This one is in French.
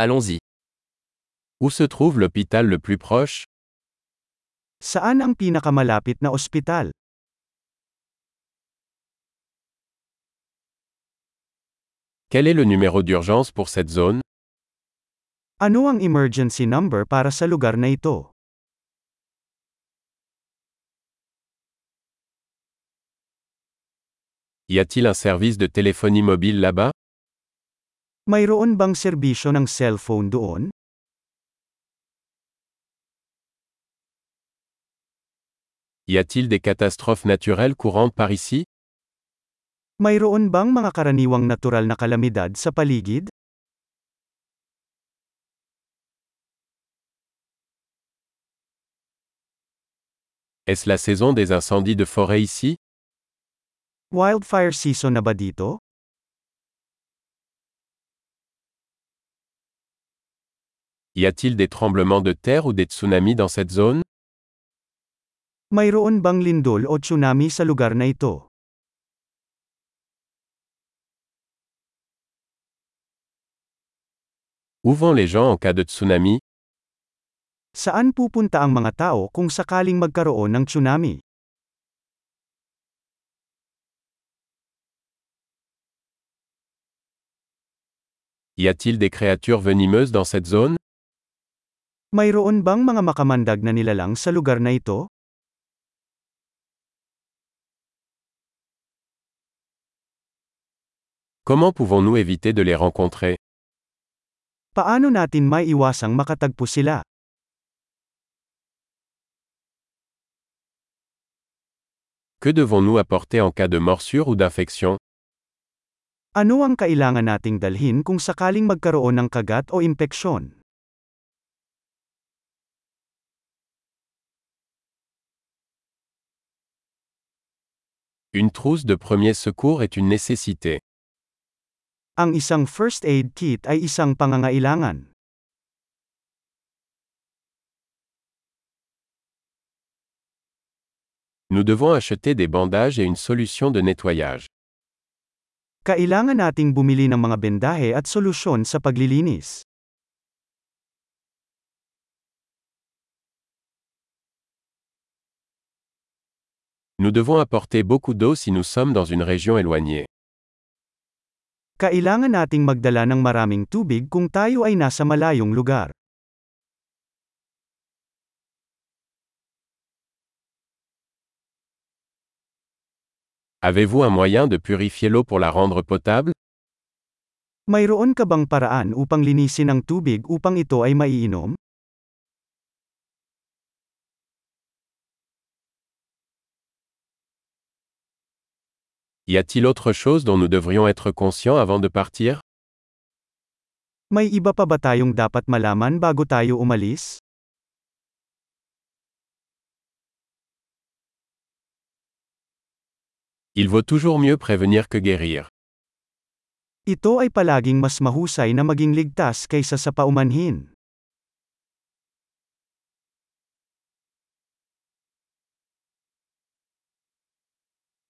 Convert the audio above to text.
Allons-y. Où se trouve l'hôpital le plus proche? Saan ang pinakamalapit na ospital? Quel est le numéro d'urgence pour cette zone? Ano ang emergency number para sa lugar na ito? Y a-t-il un service de téléphonie mobile là-bas? Mayroon bang serbisyo ng cellphone doon? Y a-t-il des catastrophes naturelles courantes par ici Mayroon bang mga karaniwang natural na kalamidad sa paligid? Est-ce la saison des incendies de forêt ici Wildfire season na ba dito? Y a-t-il des tremblements de terre ou des tsunamis dans cette zone? Mayroon bang lindol o tsunami sa lugar na ito? Où vont les gens en cas de tsunami? Saan pupunta ang mga tao kung sakaling magkaroon ng tsunami? Y a-t-il des créatures venimeuses dans cette zone? Mayroon bang mga makamandag na nilalang sa lugar na ito? Comment pouvons-nous éviter de les rencontrer Paano natin maiiwasang makatagpo sila? Que devons-nous apporter en cas de morsure ou d'infection Ano ang kailangan nating dalhin kung sakaling magkaroon ng kagat o impeksyon? Une trousse de premier secours est une nécessité. Ang isang first aid kit ay isang pangangailangan. Nous devons acheter des bandages et une solution de nettoyage. Kailangan nating bumili ng mga bendahe at solusyon sa paglilinis. Nous devons apporter beaucoup d'eau si nous sommes dans une région éloignée. Kailangan nating magdala ng maraming tubig kung tayo ay nasa malayong lugar. Avez-vous un moyen de purifier l'eau pour la rendre potable Mayroon ka bang paraan upang linisin ang tubig upang ito ay maiinom? Y a-t-il autre chose dont nous devrions être conscients avant de partir? May iba pa ba tayong dapat malaman bago tayo umalis? Il vaut toujours mieux prévenir que guérir. Ito ay palaging mas mahusay na maging ligtas kaysa sa paumanhin.